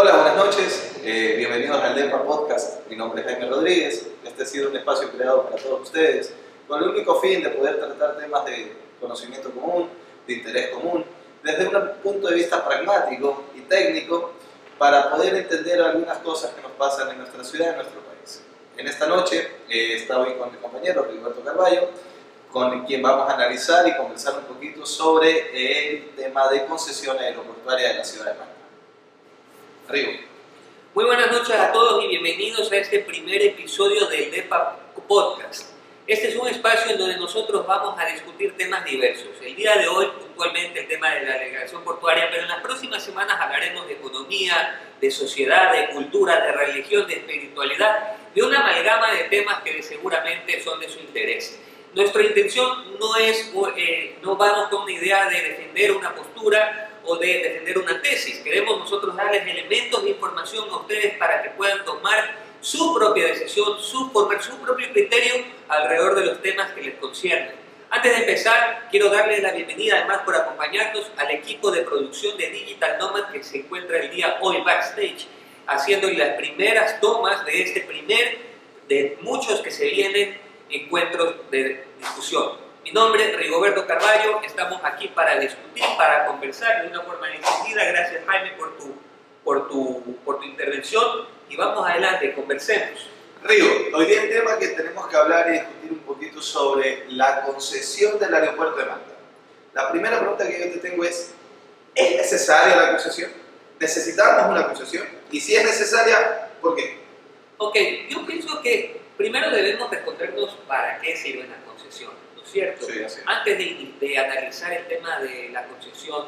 Hola, buenas noches. Eh, bienvenidos al DEPA Podcast. Mi nombre es Jaime Rodríguez. Este ha sido un espacio creado para todos ustedes con el único fin de poder tratar temas de conocimiento común, de interés común, desde un punto de vista pragmático y técnico para poder entender algunas cosas que nos pasan en nuestra ciudad en nuestro país. En esta noche eh, estado hoy con mi compañero Roberto Carballo, con quien vamos a analizar y conversar un poquito sobre el tema de concesión aeroportuaria de la ciudad de Manta. Muy buenas noches a todos y bienvenidos a este primer episodio del DEPA Podcast. Este es un espacio en donde nosotros vamos a discutir temas diversos. El día de hoy, puntualmente, el tema de la delegación portuaria, pero en las próximas semanas hablaremos de economía, de sociedad, de cultura, de religión, de espiritualidad, de una amalgama de temas que seguramente son de su interés. Nuestra intención no es, eh, no vamos con una idea de defender una postura o de defender una tesis. Queremos nosotros darles elementos de información a ustedes para que puedan tomar su propia decisión, su, formar su propio criterio alrededor de los temas que les conciernen. Antes de empezar, quiero darles la bienvenida además por acompañarnos al equipo de producción de Digital Nomad que se encuentra el día hoy backstage, haciendo las primeras tomas de este primer de muchos que se vienen encuentros de discusión. Mi nombre es Rigoberto Carballo, estamos aquí para discutir, para conversar de una forma decidida. Gracias Jaime por tu, por tu, por tu intervención y vamos adelante, conversemos. Rigo, hoy día el tema que tenemos que hablar y discutir un poquito sobre la concesión del aeropuerto de Manta. La primera pregunta que yo te tengo es, ¿es necesaria la concesión? ¿Necesitamos una concesión? Y si es necesaria, ¿por qué? Ok, yo pienso que primero debemos respondernos para qué sirve la concesión. ¿Cierto? Antes de, analizar el tema de la concesión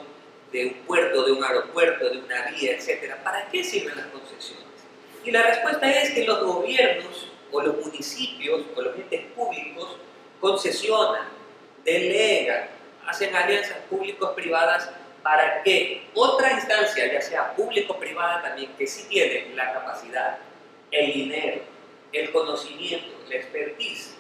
de un puerto, de un aeropuerto, de una vía, etcétera, ¿para qué sirven las concesiones? Y la respuesta es que los gobiernos o los municipios o los entes públicos concesionan, delegan, hacen alianzas públicos-privadas para que otra instancia, ya sea público-privada también, que sí tiene la capacidad, el dinero, el conocimiento, la expertise,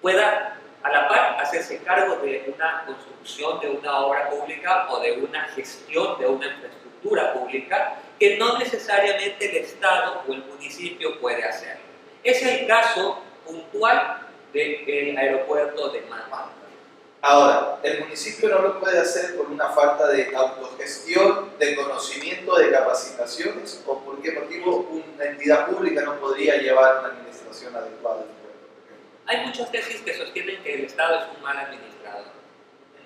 pueda a la par hacerse cargo de una construcción de una obra pública o de una gestión de una infraestructura pública que no necesariamente el Estado o el municipio puede hacer. Es el caso puntual del aeropuerto de Manhattan. Ahora, el municipio no lo puede hacer por una falta de autogestión, de conocimiento, de capacitaciones, o por qué motivo una entidad pública no podría llevar una administración adecuada. Hay muchas tesis que sostienen que el Estado es un mal administrador.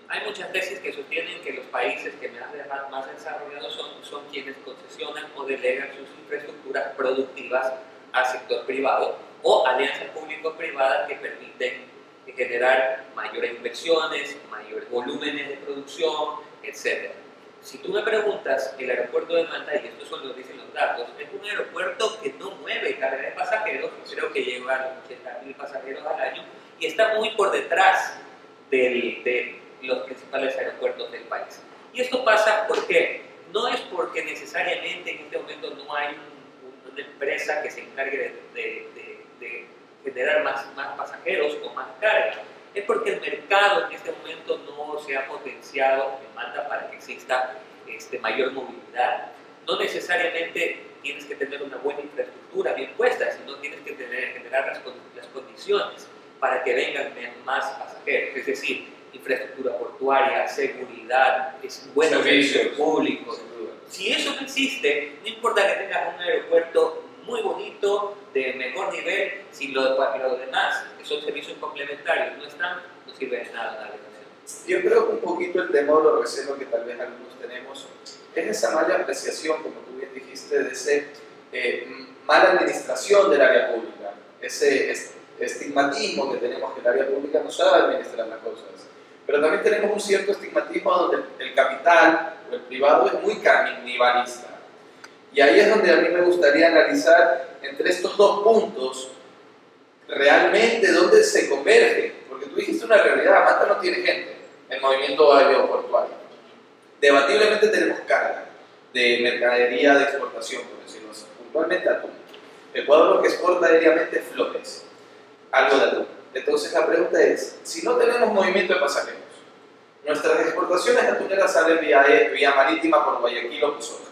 Hay muchas tesis que sostienen que los países que más, desarrollados son, son quienes concesionan o delegan sus infraestructuras productivas al sector privado o alianzas público-privadas que permiten generar mayores inversiones, mayores volúmenes de producción, etc. Si tú me preguntas, el aeropuerto de Manta, y esto son lo dicen los datos, es un aeropuerto que no mueve carga de pasajeros, creo que lleva a 80.000 pasajeros al año, y está muy por detrás de los principales aeropuertos del país. Y esto pasa porque no es porque necesariamente en este momento no hay una empresa que se encargue de, de generar más, más pasajeros o más carga, es porque el mercado en este momento no se ha potenciado demanda para que exista este, mayor movilidad. No necesariamente tienes que tener una buena infraestructura bien puesta, sino tienes que tener, generar las, las condiciones para que vengan más pasajeros, es decir, infraestructura portuaria, seguridad, buenos servicios públicos. Si eso no existe, no importa que tengas un aeropuerto muy bonito, de mejor nivel, si lo, lo demás, que son servicios complementarios, no están, no sirve de nada la Yo creo que un poquito el temor o recelo que tal vez algunos tenemos es esa mala apreciación, como tú bien dijiste, de esa eh, mala administración del área pública, ese estigmatismo que tenemos que el área pública no sabe administrar las cosas. Pero también tenemos un cierto estigmatismo donde el capital o el privado es muy canibalista y ahí es donde a mí me gustaría analizar entre estos dos puntos realmente dónde se converge. Porque tú dijiste una realidad, Manta no tiene gente, el movimiento aeroportuario. Debatiblemente tenemos carga de mercadería de exportación, por decirlo así, puntualmente atún. Ecuador lo que exporta diariamente es flores, algo de atún. Entonces la pregunta es, si no tenemos movimiento de pasajeros, nuestras exportaciones atuneras salen vía, marítima por Guayaquil o Pozola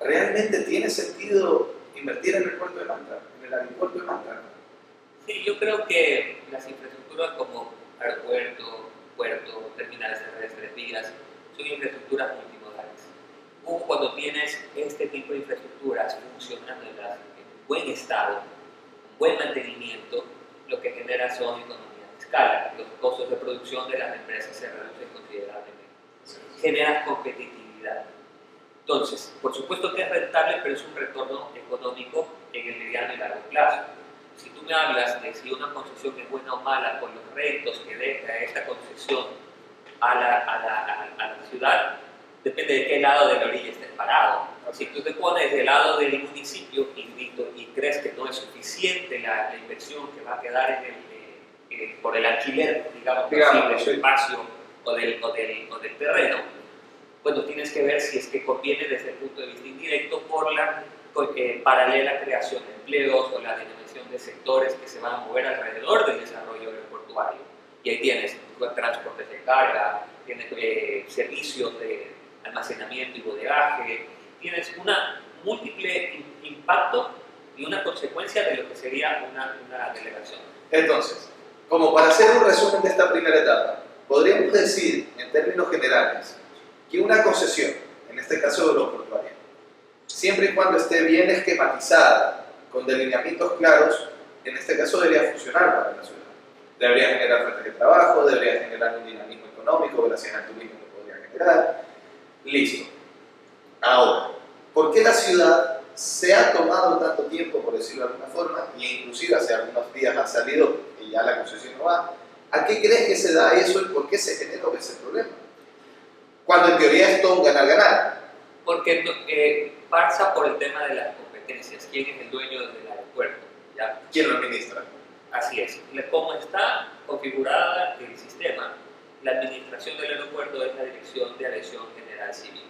¿realmente tiene sentido invertir en el puerto de Manta, en el aeropuerto de Manta? Sí, yo creo que las infraestructuras como aeropuerto, puerto, terminales terrestres, vías, son infraestructuras multimodales. O cuando tienes este tipo de infraestructuras funcionando en, buen estado, con buen mantenimiento, lo que genera son economías de escala. Los costos de producción de las empresas se reducen considerablemente. Generas competitividad. Entonces, por supuesto que es rentable, pero es un retorno económico en el mediano y largo plazo. Si tú me hablas de si una concesión es buena o mala por los retos que deja esta concesión a la, a la, a la ciudad, depende de qué lado de la orilla estés parado. Si tú te pones del lado del municipio y, y crees que no es suficiente la, inversión que va a quedar en el, eh, eh, por el alquiler, digamos, digamos del espacio o del, o, del, o del, terreno, bueno, tienes que ver si es que conviene desde el punto de vista indirecto por la eh, paralela creación de empleos o la denominación de sectores que se van a mover alrededor del desarrollo aeroportuario. Y ahí tienes transportes de carga, tienes servicios de almacenamiento y bodegaje, tienes una múltiple impacto y una consecuencia de lo que sería una, una delegación. Entonces, como para hacer un resumen de esta primera etapa, podríamos decir, en términos generales, que una concesión, en este caso de los portuarios, siempre y cuando esté bien esquematizada, con delineamientos claros, en este caso debería funcionar para la ciudad. Debería generar fuentes de trabajo, debería generar un dinamismo económico gracias al turismo que podría generar, Listo. Ahora, ¿por qué la ciudad se ha tomado tanto tiempo, por decirlo de alguna forma, y inclusive hace algunos días ha salido y ya la concesión no va? ¿A qué crees que se da eso y por qué se generó ese problema? Cuando en teoría es todo un ganar-ganar. Porque eh, pasa por el tema de las competencias. ¿Quién es el dueño del aeropuerto? ¿Ya? ¿Quién lo administra? Así es. ¿Cómo está configurada el sistema? La administración del aeropuerto es la Dirección de Aviación General Civil.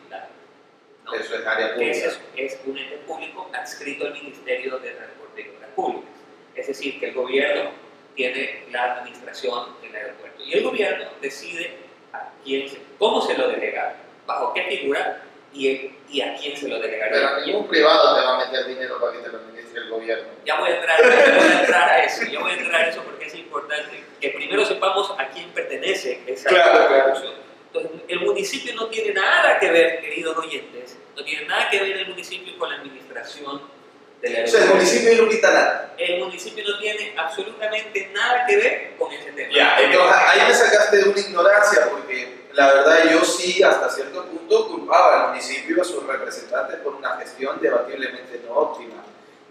Eso es área pública. es, es, un ente público adscrito al Ministerio de Transporte y Obras Públicas. Es decir, que el gobierno tiene la administración del aeropuerto. Y el gobierno decide a quién, cómo se lo delega, bajo qué figura y, y a quién se lo delegaría. Pero ningún privado te va a meter dinero para que te lo administre el gobierno. Ya voy a entrar, voy a, entrar a eso, ya voy a entrar a eso porque es importante que primero sepamos a quién pertenece esa claro, Entonces, el municipio no tiene nada que ver, queridos oyentes, no tiene nada que ver el municipio con la administración de la O sea, el municipio no quita nada. El municipio no tiene absolutamente nada que ver con ese tema. Ya, entonces ahí me sacaste de una ignorancia porque la verdad yo sí hasta cierto punto culpaba al municipio y a sus representantes por una gestión debatiblemente no óptima.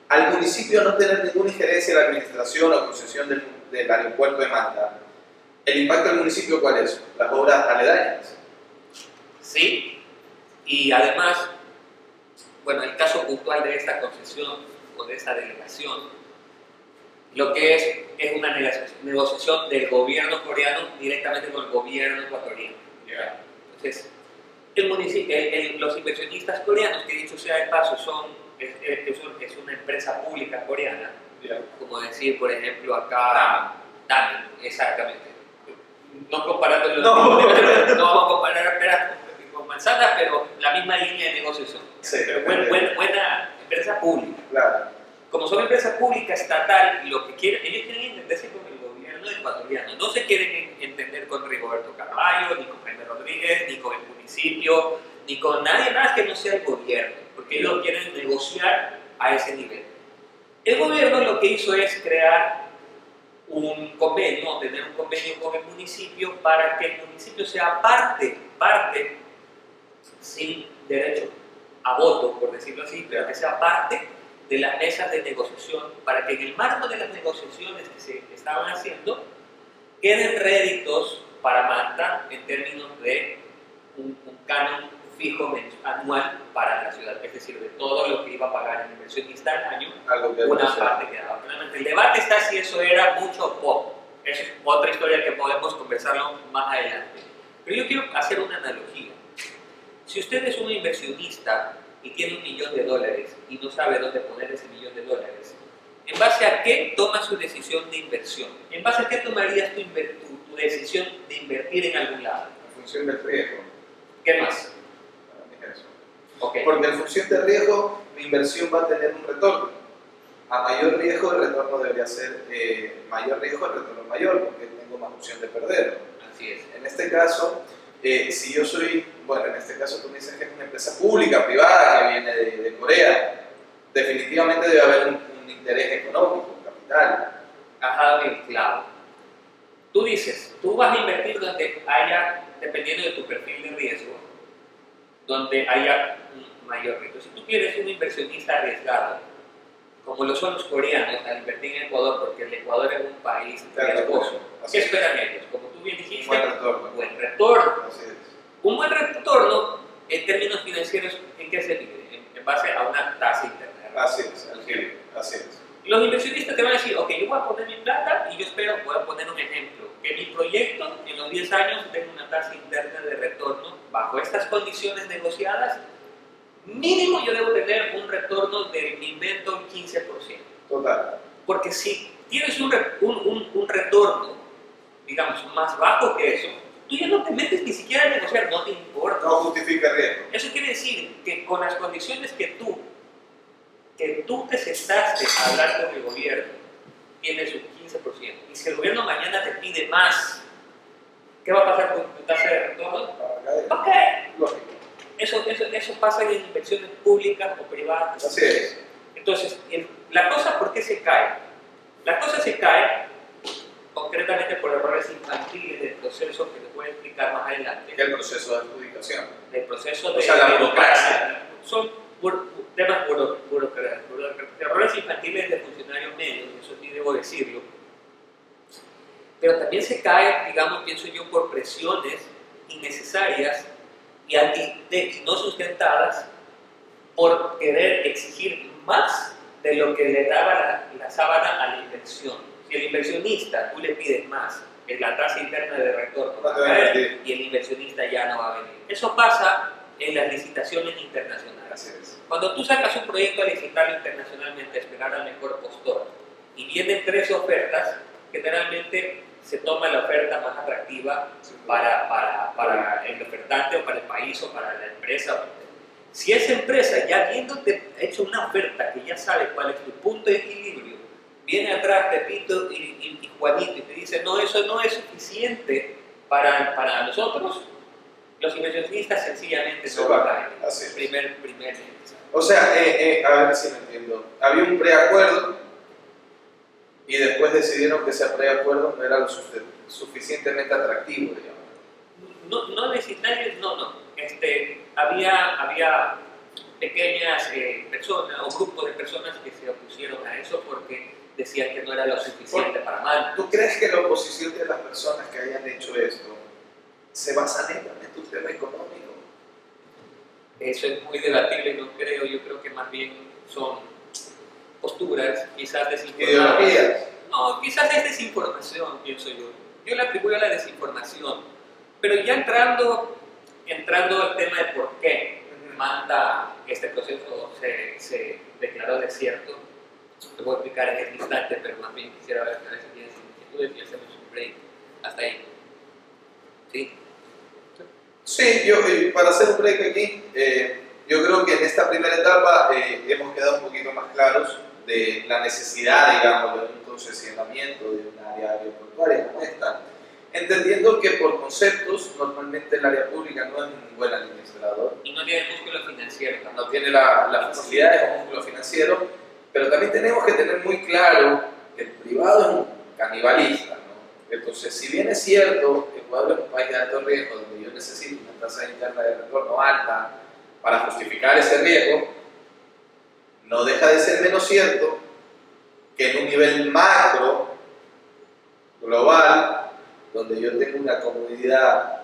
Al municipio no tener ninguna injerencia en la administración o concesión del del aeropuerto de Manta, ¿el impacto del municipio cuál es? Las obras aledañas. Sí, y además, bueno, el caso puntual de esta concesión o de esta delegación, lo que es es una negociación del gobierno coreano directamente con el gobierno ecuatoriano. Entonces, el municipio, los inversionistas coreanos, que dicho sea de paso, son, es, es una empresa pública coreana, como decir, por ejemplo, acá, Dami, exactamente. No comparando no. no vamos a comparar peras con manzanas, pero la misma línea de negociación. Sí, pero buena empresa pública. Claro. Como son empresa pública estatal, lo que quieren, ellos quieren entenderse con el gobierno ecuatoriano. No se quieren entender con Rigoberto Carvalho, ni con Jaime Rodríguez, ni con el municipio, ni con nadie más que no sea el gobierno, porque ellos quieren negociar a ese nivel. El gobierno lo que hizo es crear un convenio, tener un convenio con el municipio para que el municipio sea parte, parte, sin derecho a voto, por decirlo así, pero que sea parte de las mesas de negociación, para que en el marco de las negociaciones que se estaban haciendo, queden réditos para Manta en términos de un, un canon fijo anual para la ciudad, es decir, de todo lo que iba a pagar el inversionista al año, una parte quedaba. El debate está si eso era mucho o poco. Esa es otra historia que podemos conversarlo más adelante. Pero yo quiero hacer una analogía. Si usted es un inversionista y tiene un millón de dólares y no sabe dónde poner ese millón de dólares, ¿en base a qué toma su decisión de inversión? ¿En base a qué tomarías tu, tu decisión de invertir en algún lado? En función del riesgo. ¿Qué más? Ok, porque en función de riesgo, mi inversión va a tener un retorno. A mayor riesgo, el retorno debería ser eh, mayor riesgo, el retorno mayor, porque tengo más opción de perderlo. Así es. En este caso, eh, si yo soy, bueno, en este caso tú me dices que es una empresa pública, privada, que viene de, de Corea, definitivamente debe haber un, un interés económico, un capital. El clavo. Tú dices, tú vas a invertir donde haya, dependiendo de tu perfil de riesgo, donde haya un mayor riesgo. Si tú quieres un inversionista arriesgado, como lo son los coreanos al invertir en Ecuador, porque el Ecuador es un país riesgoso, Así ¿qué es. esperan ellos? Como tú bien Un dijiste, buen retorno. buen retorno. Así es. Un buen retorno, en términos financieros, ¿en qué se mide? En, en base a una tasa interna. Así es, Ángel, así es. Los inversionistas te van a decir, ok, yo voy a poner mi plata y yo espero, voy a poner un ejemplo, que mi proyecto en los 10 años tenga una tasa interna de retorno bajo estas condiciones negociadas, mínimo yo debo tener un retorno de mi invento un 15%. Total. Porque si tienes un, un, un- un retorno, digamos, más bajo que eso, tú ya no te metes ni siquiera a negociar, no te importa. No justifica riesgo. Eso quiere decir que con las condiciones que tú, que tú te sentaste a hablar con el gobierno, tienes un 15%. Y si el gobierno mañana te pide más, ¿qué va a pasar con tu tasa de retorno? Va a caer. Eso, eso, eso pasa en inversiones públicas o privadas. Así es. Entonces, el- la cosa, ¿por qué se cae? La cosa se cae concretamente por errores infantiles del proceso que te voy a explicar más adelante. El proceso de adjudicación. del proceso de O sea, la burocracia. Son bur- temas buro- burocra- buro- errores infantiles de funcionarios medios, eso sí debo decirlo. Pero también se cae, digamos, pienso yo, por presiones innecesarias y, anti- y no sustentadas por querer exigir más de lo que le daba la, la sábana a la inversión. Si el inversionista tú le pides más, que la tasa interna de retorno va a caer y el inversionista ya no va a venir. Eso pasa en las licitaciones internacionales. Es. Cuando tú sacas un proyecto a licitarlo internacionalmente, a esperar al mejor postor, y vienen tres ofertas, generalmente se toma la oferta más atractiva para, para, para el ofertante o para el país o para la empresa. Si esa empresa ya habiéndote hecho una oferta que ya sabe cuál es tu punto de equilibrio, viene atrás Pepito y, y- y Juanito y te dice, no, eso no es suficiente para, para nosotros, los inversionistas sencillamente Se no van. es. Primer, primer. O sea, eh, eh, a ver si me entiendo. Había un preacuerdo y después decidieron que ese preacuerdo no era lo suficientemente atractivo, digamos. No, no necesariamente, no, no. Este, había, había pequeñas eh, personas o grupos de personas que se opusieron a eso porque decían que no era lo suficiente para mal. ¿Tú crees que la oposición de las personas que hayan hecho esto se basa netamente en un tema económico? Eso es muy debatible, no creo. Yo creo que más bien son posturas, quizás. Ideologías. No, quizás es desinformación, pienso yo. Yo le atribuyo a la desinformación. Pero ya entrando, entrando al tema de por qué manda este proceso se, se declaró desierto, te voy a explicar en este instante, pero más bien quisiera ver a ver si tienes inquietudes y hacemos un break. Hasta ahí. ¿Sí? Sí, yo, para hacer un break aquí, eh, yo creo que en esta primera etapa eh, hemos quedado un poquito más claros de la necesidad, digamos, de un concesionamiento de un área aeroportuaria como esta, entendiendo que por conceptos normalmente el área pública no es un buen administrador, Y no tiene músculo financiero no tiene la, la facilidad de un músculo financiero, pero también tenemos que tener muy claro que el privado es un canibalista. ¿no? Entonces, si bien es cierto que Ecuador es un país de alto riesgo, donde yo necesito una tasa interna de retorno alta para justificar ese riesgo, no deja de ser menos cierto que en un nivel macro, global, donde yo tengo una comunidad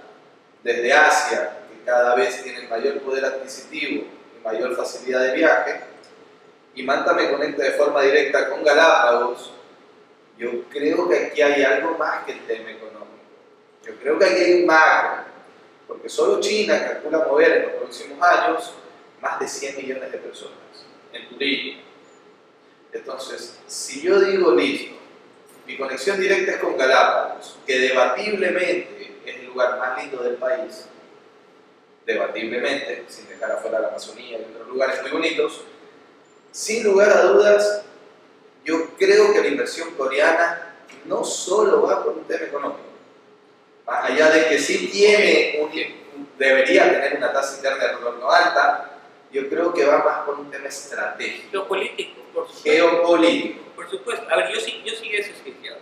desde Asia que cada vez tiene mayor poder adquisitivo y mayor facilidad de viaje, y Manta me conecta de forma directa con Galápagos, yo creo que aquí hay algo más que el tema económico. Yo creo que aquí hay un macro, porque solo China calcula mover en los próximos años más de 100 millones de personas en turismo. Entonces, si yo digo listo, mi conexión directa es con Galápagos, que debatiblemente es el lugar más lindo del país, debatiblemente, sin dejar afuera la Amazonía y otros lugares muy bonitos, sin lugar a dudas, yo creo que la inversión coreana no solo va por un tema económico, más allá de que sí tiene un, debería tener una tasa interna de retorno alta, yo creo que va más por un tema estratégico. Geopolítico, por supuesto. Geopolítico. Por supuesto. A ver, yo sí, yo sí eso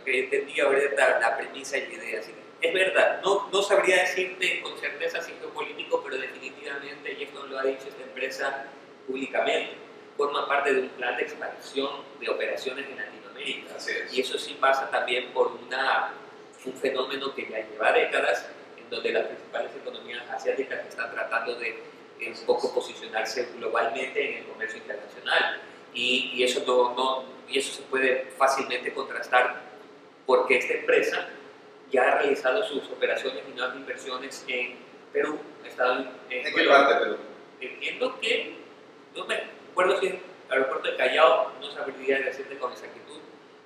que entendí ahorita la premisa y la idea. Es verdad, no, no sabría decirte con certeza si geopolítico, pero definitivamente, y esto lo ha dicho esta empresa públicamente, forma parte de un plan de expansión de operaciones en Latinoamérica. Y eso sí pasa también por una, un fenómeno que ya lleva décadas, en donde las principales economías asiáticas están tratando de un poco posicionarse globalmente en el comercio internacional. Y, y eso, no, no, y eso se puede fácilmente contrastar porque esta empresa ya ha realizado sus operaciones y nuevas inversiones en Perú. Estado en, ¿En qué parte de Perú? Entiendo que, no me acuerdo si el aeropuerto de Callao, no sabría decirte con exactitud,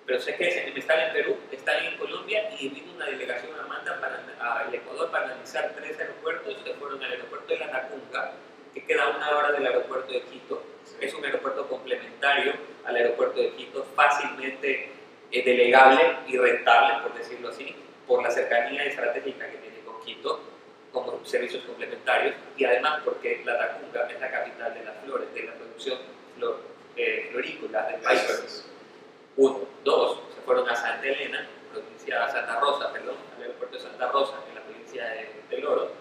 pero sé que están en Perú, están en Colombia y vino una delegación a Manta para, al Ecuador para analizar tres aeropuertos. Se fueron al aeropuerto de La Tacunga, que queda a una hora del aeropuerto de Quito. Es un aeropuerto complementario al aeropuerto de Quito, fácilmente eh, delegable y rentable, por decirlo así, por la cercanía estratégica que tiene con Quito como servicios complementarios y además porque La Tacunga es la capital de las flores, de la producción eh, florícola del país. Uno. Dos, se fueron a Santa Elena, provincia Santa Rosa, perdón, al aeropuerto de Santa Rosa, en la provincia de, del Oro.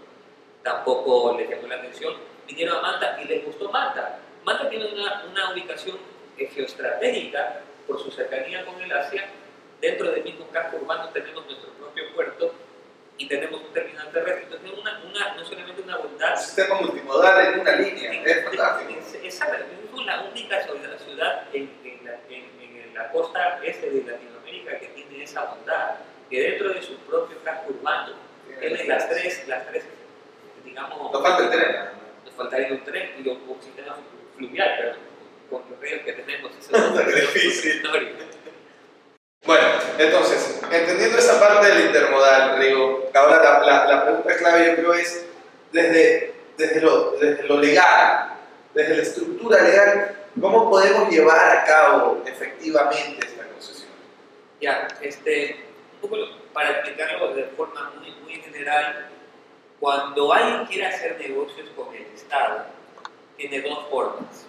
Tampoco les llamó la atención. Vinieron a Manta y les gustó Manta. Manta tiene una, una ubicación eh, geoestratégica por su cercanía con el Asia. Dentro del mismo casco urbano tenemos nuestro propio puerto y tenemos un terminal terrestre. Entonces, una, una, no solamente una bondad. Un sistema multimodal en una línea, es fantástico. Es, es, la única ciudad en, en, la, en, la, costa este de Latinoamérica que tiene esa bondad, que dentro de su propio casco urbano tiene las tres, las tres, digamos. Nos falta el tren. Nos faltaría un tren y un, sistema fluvial, pero con los ríos que tenemos, eso es difícil. Bueno, entonces, entendiendo esa parte del intermodal, Rigo, ahora la, la, pregunta clave yo creo es, desde, desde, lo, desde lo legal, desde la estructura legal, ¿cómo podemos llevar a cabo efectivamente esta concesión? Ya, este, un poco para explicarlo de forma muy, muy general, cuando alguien quiere hacer negocios con el Estado, tiene dos formas.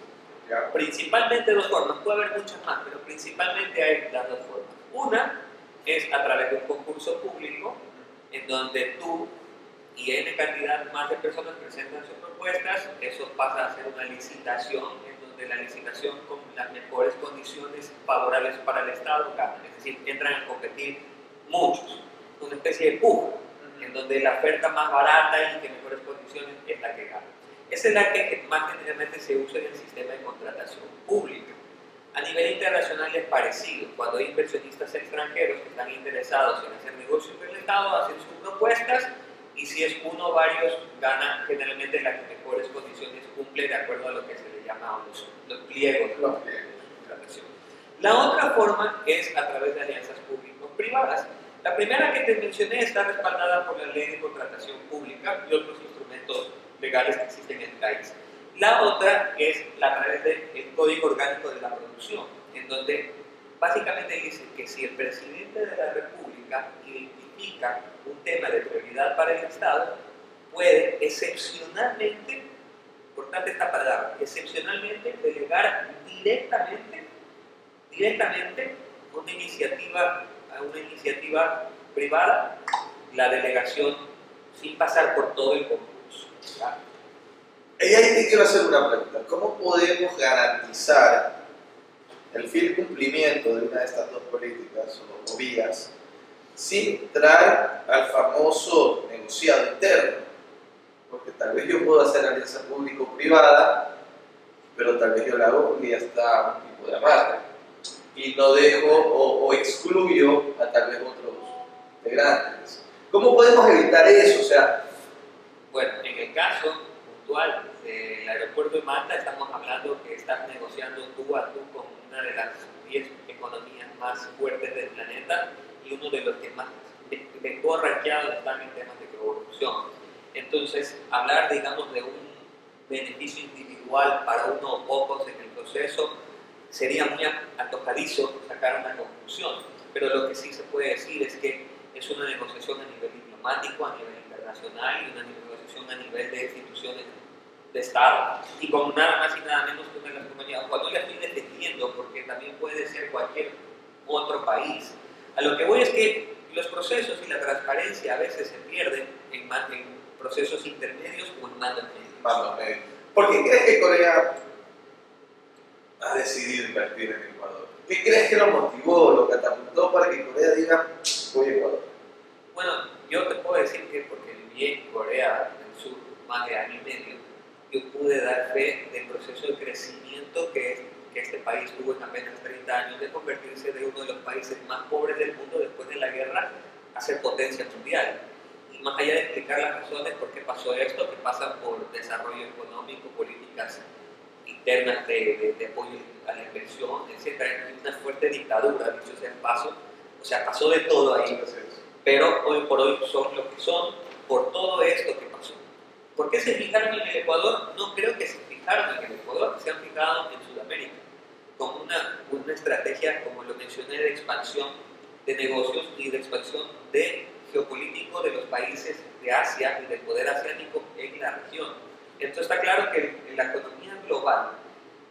¿Ya? Principalmente dos formas, puede haber muchas más, pero principalmente hay las dos formas. Una es a través de un concurso público en donde tú y N cantidad más de personas presentan sus propuestas, eso pasa a ser una licitación donde la licitación con las mejores condiciones favorables para el Estado gana, es decir, entran a competir muchos, una especie de puja, en donde la oferta más barata y de mejores condiciones es la que gana. Esa es la que más generalmente se usa en el sistema de contratación pública. A nivel internacional es parecido. Cuando hay inversionistas extranjeros que están interesados en hacer negocios con el Estado, hacen sus propuestas y si es uno o varios, ganan generalmente las mejores condiciones, cumple de acuerdo a lo que se le llama los, los pliegos de contratación. La otra forma es a través de alianzas público-privadas. La primera que te mencioné está respaldada por la ley de contratación pública y otros instrumentos legales que existen en el país. La otra es a través del Código Orgánico de la Producción, en donde básicamente dice que si el presidente de la República identifica un tema de prioridad para el Estado, puede excepcionalmente, importante esta palabra, excepcionalmente delegar directamente, directamente una iniciativa, a una iniciativa privada la delegación sin pasar por todo el concurso. Y ahí te quiero hacer una pregunta. ¿Cómo podemos garantizar el fiel cumplimiento de una de estas dos políticas o, vías sin entrar al famoso negociado interno? Porque tal vez yo puedo hacer alianza público-privada, pero tal vez yo la hago porque ya está un tipo de amarre. Y no dejo o, excluyo a tal vez otros integrantes. ¿Cómo podemos evitar eso? O sea, bueno, en el caso del aeropuerto de Manta, estamos hablando que estás negociando tú a tú con una de las 10 economías más fuertes del planeta y uno de los que más mejor rankeados están en temas de corrupción. Entonces, hablar, digamos, de un beneficio individual para uno o pocos en el proceso sería muy antojadizo sacar una conclusión, pero lo que sí se puede decir es que es una negociación a nivel diplomático, a nivel internacional y una negociación a nivel de instituciones de Estado. Y con nada más y nada menos que una de las cuando la estoy defendiendo, porque también puede ser cualquier otro país. A lo que voy es que los procesos y la transparencia a veces se pierden en, en procesos intermedios o en mandos medios. ¿Por qué crees que Corea ha decidido invertir en Ecuador? ¿Qué crees que lo motivó, lo catapultó para que Corea diga, voy a Ecuador? Bueno, yo te puedo decir que porque viví en Corea del Sur más de año y medio, yo pude dar fe del proceso de crecimiento que, que este país tuvo en apenas 30 años de convertirse de uno de los países más pobres del mundo después de la guerra a ser potencia mundial. Y más allá de explicar las razones por qué pasó esto, que pasa por desarrollo económico, políticas internas de, de, apoyo a la inversión, etc. Una fuerte dictadura, dicho sea el paso. O sea, pasó de todo ahí. Pero hoy por hoy son lo que son por todo esto que pasó. ¿Por qué se fijaron en el Ecuador? No creo que se fijaron en el Ecuador, se han fijado en Sudamérica, con una, una estrategia, como lo mencioné, de expansión de negocios y de expansión de geopolítico de los países de Asia y del poder asiático en la región. Entonces está claro que la economía global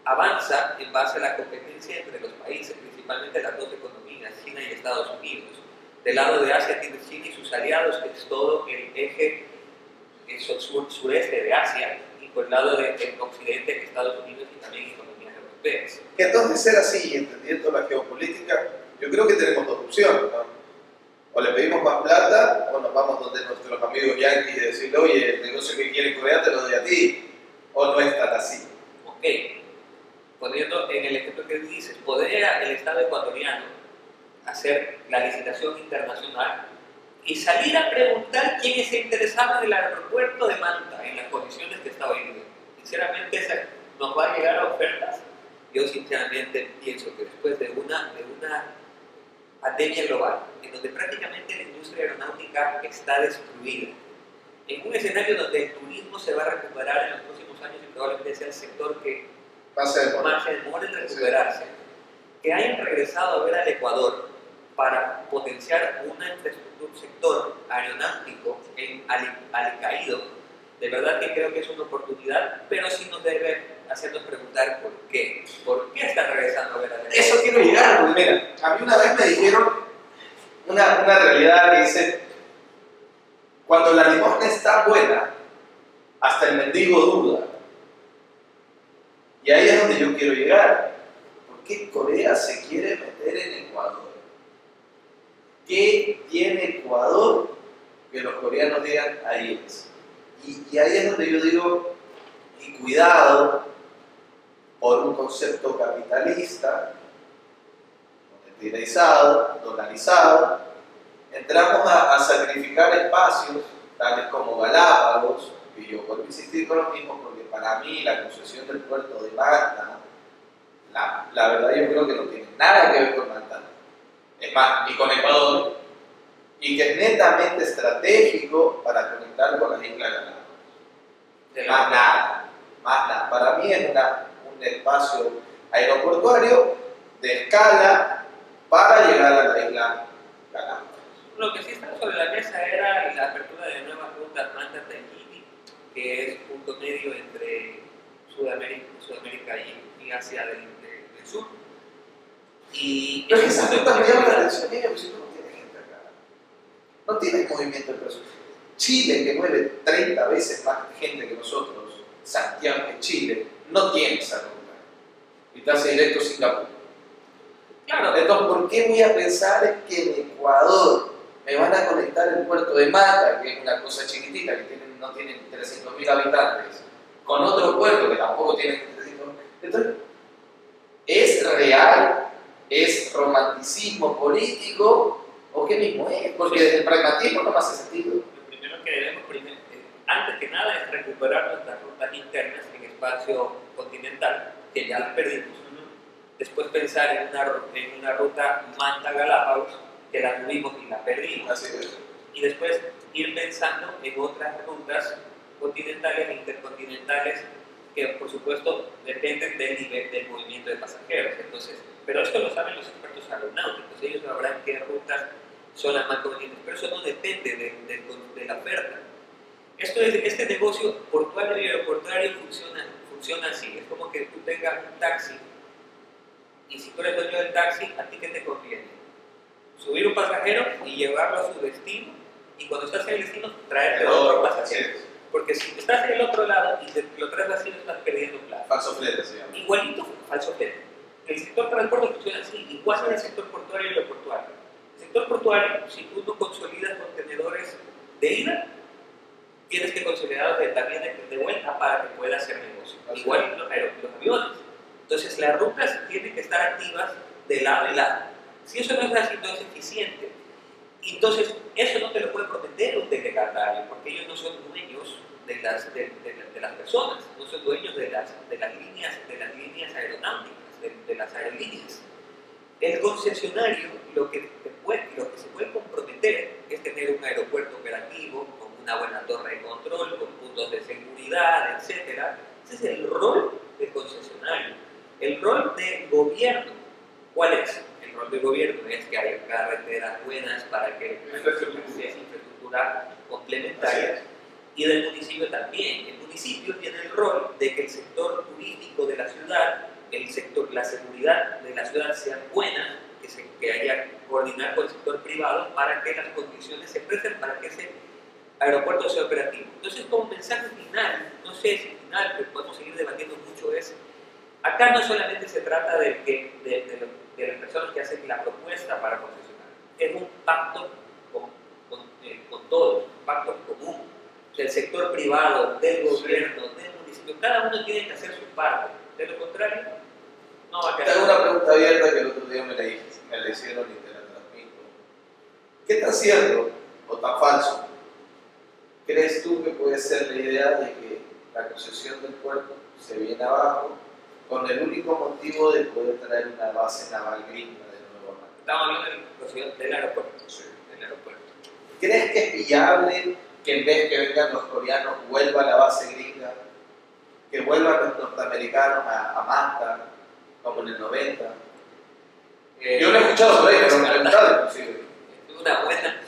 avanza en base a la competencia entre los países, principalmente las dos economías, China y Estados Unidos. Del lado de Asia tiene China y sus aliados, que es todo el eje sur, sureste de Asia, y por el lado del de, occidente, Estados Unidos y también economías europeas. Entonces, ser así, entendiendo la geopolítica, yo creo que tenemos dos opciones. O le pedimos más plata, o nos vamos donde nuestros amigos yanquis y decirle, oye, el negocio que quiere Corea te lo doy a ti. O no es tan así. Ok. Poniendo en el ejemplo que dices, ¿podría el Estado ecuatoriano hacer la licitación internacional y salir a preguntar quiénes se interesaban en el aeropuerto de Manta en las condiciones que estaba viviendo? Sinceramente, nos va a llegar a ofertas. Yo sinceramente pienso que después de una, de una pandemia global, en donde prácticamente la industria aeronáutica está destruida, en un escenario donde el turismo se va a recuperar en los próximos años y probablemente sea el sector que más se demore en recuperarse, que hayan regresado a ver al Ecuador para potenciar una infraestructura, un sector aeronáutico en alicaído, de verdad que creo que es una oportunidad, pero sí nos debe hacernos preguntar por qué. ¿Por qué están regresando a ver al Eso quiero llegar, porque mira, a mí una vez me dijeron una, una realidad que dice, cuando la limosna está buena, hasta el mendigo duda. Y ahí es donde yo quiero llegar. ¿Por qué Corea se quiere meter en Ecuador? ¿Qué tiene Ecuador que los coreanos digan ahí es? Y, ahí es donde yo digo, y cuidado por un concepto capitalista, monetarizado, dolarizado, entramos a, sacrificar espacios tales como Galápagos, y yo vuelvo a insistir con lo mismo, porque para mí la concesión del puerto de Manta, la, verdad yo creo que no tiene nada que ver con Manta, es más, ni con Ecuador, y que es netamente estratégico para conectar con las Islas Galápagos. Más nada, más nada. Para mí es una, un espacio aeroportuario de escala para llegar a la isla Galápagos. Lo que sí estaba sobre la mesa era la apertura de nuevas rutas Manta-Tahiti, que es punto medio entre Sudamérica, Sudamérica y, Asia del, sur. Y Pero esa ruta me la atención, porque si tú no tienes gente acá, no tienes movimiento de personas. Chile, que mueve 30 veces más gente que nosotros, Santiago de Chile, no tiene esa ruta. Y te hace directo a Singapur. Claro. Entonces, ¿por qué voy a pensar que en Ecuador me van a conectar el puerto de Mata, que es una cosa chiquitita, que no tiene 300.000 habitantes, con otro puerto que tampoco tiene 300.000. Entonces, ¿es real? ¿Es romanticismo político? ¿O qué mismo es? Porque desde el pragmatismo no me hace sentido. Lo primero que debemos, primero, eh, antes que nada, es recuperar nuestras rutas internas en espacio continental, que ya las perdimos. Después pensar en una, en una ruta Manta-Galápagos, que la tuvimos y la perdimos. Así es. Y después ir pensando en otras rutas continentales e intercontinentales que por supuesto dependen del nivel del movimiento de pasajeros. Entonces, pero esto lo saben los expertos aeronáuticos, ellos sabrán qué rutas son las más convenientes, pero eso no depende de, de, de la oferta. Esto es, este negocio portuario y aeroportuario funciona, funciona así, es como que tú tengas un taxi y si tú eres dueño del taxi, ¿a ti qué te conviene? Subir un pasajero y llevarlo a su destino y cuando estás en el destino traerte otro pasajero. Porque si estás en el otro lado y te lo traes así, estás perdiendo plata. Falso flete se llama. Igualito falso flete. El sector transporte funciona así, igual en el sector portuario y aeroportuario. El sector portuario, si tú no consolidas contenedores de ida, tienes que de, también de, vuelta para que pueda hacer negocio. Igual los, los aviones. Entonces las rutas tienen que estar activas de lado y lado. Si eso no es así, no es eficiente. Entonces, eso no te lo puede prometer un delegatario, porque ellos no son dueños de las, de, de, las personas, no son dueños de las, de las, líneas, de las líneas aeronáuticas, de, las aerolíneas. El concesionario lo que, puede, lo que se puede comprometer es tener un aeropuerto operativo con una buena torre de control, con puntos de seguridad, etc. Ese es el rol del concesionario. El rol del gobierno, ¿cuál es? El rol del gobierno es que haya carreteras buenas para que infraestructura, infraestructura complementaria y del municipio también. El municipio tiene el rol de que el sector turístico de la ciudad, el sector, la seguridad de la ciudad sea buena, que, se, que haya coordinar con el sector privado para que las condiciones se presten para que ese aeropuerto sea operativo. Entonces, como mensaje final, no sé si final, pero podemos seguir debatiendo mucho, es Acá no solamente se trata de, que, de, de, las personas que hacen la propuesta para concesionar, es un pacto con, con, eh, con todos, un pacto común, del sector privado, del gobierno, del municipio, cada uno tiene que hacer su parte, de lo contrario, no va a quedar. Tengo una pregunta abierta que el otro día me la, me la hicieron y te la transmito. ¿Qué tan cierto o tan falso crees tú que puede ser la idea de que la concesión del puerto se viene abajo con el único motivo de poder traer una base naval gringa de nuevo a Estamos hablando del aeropuerto. Sí. Del aeropuerto. ¿Crees que es viable que en vez que vengan los coreanos vuelva la base gringa? Que vuelvan los norteamericanos a, a Manta, como en el 90. Eh, Yo lo he escuchado por ahí, pero me he preguntado inclusive. Una buena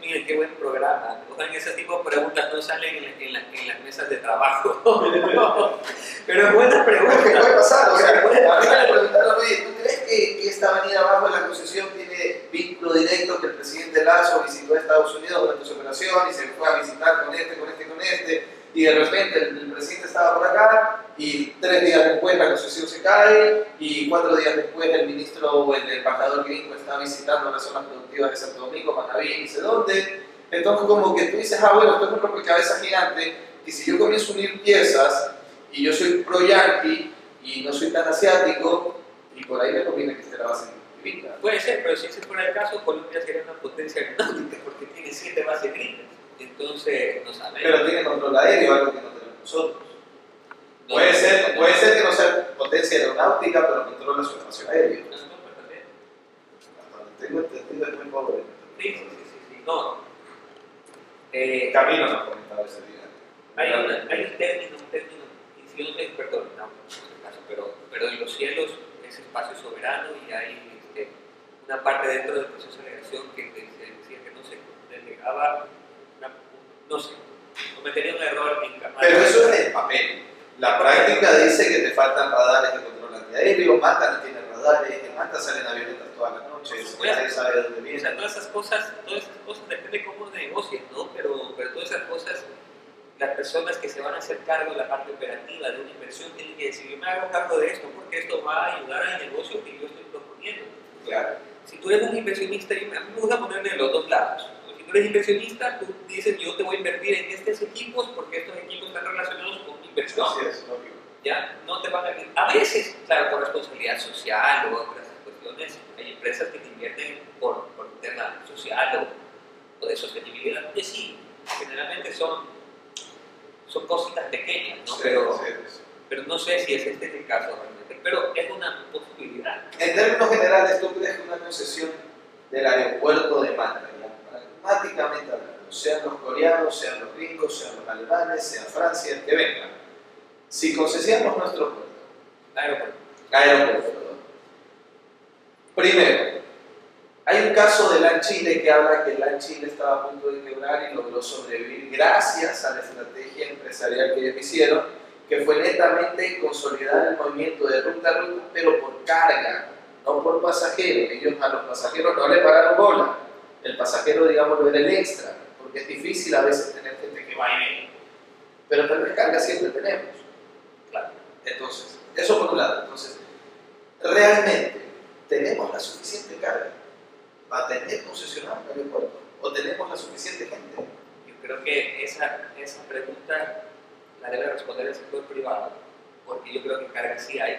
miren qué buen programa. ese tipo de preguntas no salen en, en, en las mesas de trabajo. Pero es buena pregunta. ¿Qué puede pasar? O sea, a mí me preguntaron, oye, ¿tú crees que, que, esta avenida abajo de la concesión tiene vínculo directo que el presidente Lazo visitó a Estados Unidos durante su operación y se fue a visitar con este, con este, con este? Y de repente el, el, presidente estaba por acá y tres días después la concesión se cae y cuatro días después el ministro o el embajador gringo está visitando las zonas productivas de Santo Domingo, Manaví, y sé dónde. Entonces como que tú dices, ah bueno, esto es un rompecabezas gigante y si yo comienzo a unir piezas y yo soy pro-yankee y no soy tan asiático y por ahí me conviene que esté la base gringa. Puede ser, pero si ese fuera el caso, Colombia sería una potencia aeronáutica porque tiene siete bases gringas. Entonces, no sabemos. Pero tiene control aéreo, algo que no tenemos nosotros. No, puede, ser, puede ser que no sea potencia aeronáutica, pero controla su espacio aéreo. No, no, tengo entendido, es muy pobre. Sí, sí, sí, sí. No. Eh, Camilo nos comentaba ese día. Hay, una, hay un término, un término, y si yo no soy experto no, caso, pero, pero en los cielos es espacio soberano y hay este, una parte dentro del proceso de negación que, que se decía que no se delegaba no sé, cometería un error en Pero eso es el papel. La práctica dice que te faltan radares de control antiaéreo, Manta no tiene radares, en Manta salen avionetas todas las noches, nadie sabe de dónde vienen. O sea, todas esas cosas, todas esas cosas depende de cómo negocian, ¿no? Pero, pero todas esas cosas, las personas que se van a hacer cargo de la parte operativa de una inversión tienen que decir, yo me hago cargo de esto porque esto va a ayudar al negocio que yo estoy proponiendo. Claro. Si tú eres un inversionista, a mí me gusta ponerle de los dos lados eres inversionista, tú dices yo te voy a invertir en estos equipos porque estos equipos están relacionados con inversión. Es. Ya, no te van a... A veces, claro, por responsabilidad social o otras cuestiones, hay empresas que te invierten por, por tema social o, o de sostenibilidad, que sí, generalmente son, son cositas pequeñas, ¿no? Sí, pero, sí, sí. pero no sé si es este el caso realmente, pero es una posibilidad. En términos generales, ¿tú crees que una concesión del aeropuerto de Manta, pragmáticamente hablando, sean los coreanos, sean los gringos, sean los alemanes, sean Francia, que vengan. Si concesionamos nuestro puerto, Aeropuerto. aeropuerto. Primero, hay un caso de LAN Chile que habla que LAN Chile estaba a punto de quebrar y logró sobrevivir gracias a la estrategia empresarial que ellos hicieron, que fue netamente consolidar el movimiento de ruta a ruta, pero por carga, no por pasajero. Ellos a los pasajeros no le pagaron bola. El pasajero, digamos, era el extra, porque es difícil a veces tener gente que va y viene. Pero tal vez carga siempre tenemos. Claro. Entonces, eso por un lado. Entonces, realmente tenemos la suficiente carga para tener concesionado un aeropuerto o tenemos la suficiente gente. Yo creo que esa, esa pregunta la debe responder el sector privado, porque yo creo que carga sí hay.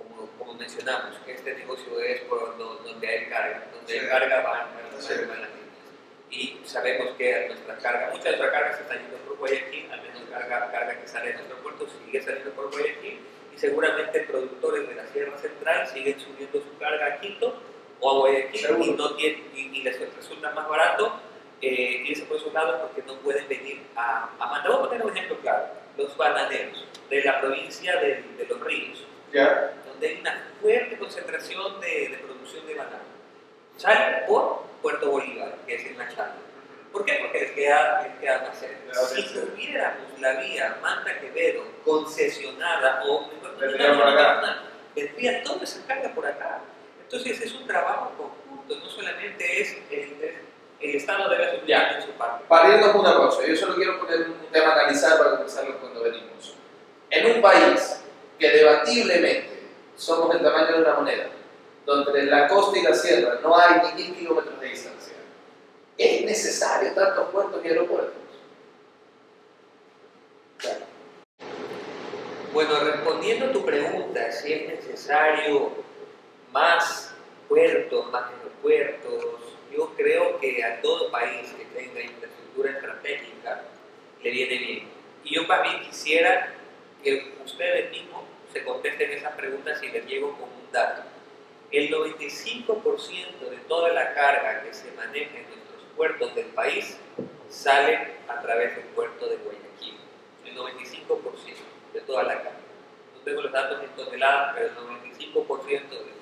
Como, como mencionamos, que este negocio es por do- donde hay carga, donde hay Sí. carga van, van, Sí. van las. Y sabemos que nuestra carga, mucha de nuestra carga se está yendo por Guayaquil, al menos carga, carga que sale de nuestro puerto sigue saliendo por Guayaquil, y seguramente productores de la Sierra Central siguen subiendo su carga a Quito o a Guayaquil y, no tienen, y, y les resulta más barato eh, irse por esos lados porque no pueden venir a, a Manta. Voy a poner un ejemplo claro, los bananeros de la provincia de, de Los Ríos, ¿Ya? donde hay una fuerte concentración de, de producción de banano. Salen por Puerto Bolívar, que es en la Chana. ¿Por qué? Porque les queda, les queda más cerca. Si tuviéramos la vía Manta Quevedo concesionada o Vendría toda esa carga por acá. Entonces es un trabajo conjunto, no solamente es el, el Estado debe asumir en su parte. Para irnos una cosa, yo solo quiero poner un tema a analizar para comenzarlo cuando venimos. En un país que debatiblemente somos del tamaño de una moneda, donde la costa y la sierra no hay ni mil kilómetros de distancia, ¿es necesario tantos puertos y aeropuertos? Bueno, respondiendo a tu pregunta, si es necesario más puertos, más aeropuertos, yo creo que a todo país que tenga infraestructura estratégica le viene bien. Y yo más bien quisiera que ustedes mismos se contesten esas preguntas y les llego con un dato. El 95% de toda la carga que se maneja en nuestros puertos del país sale a través del puerto de Guayaquil. El 95% de toda la carga. No tengo los datos en toneladas, pero el 95% de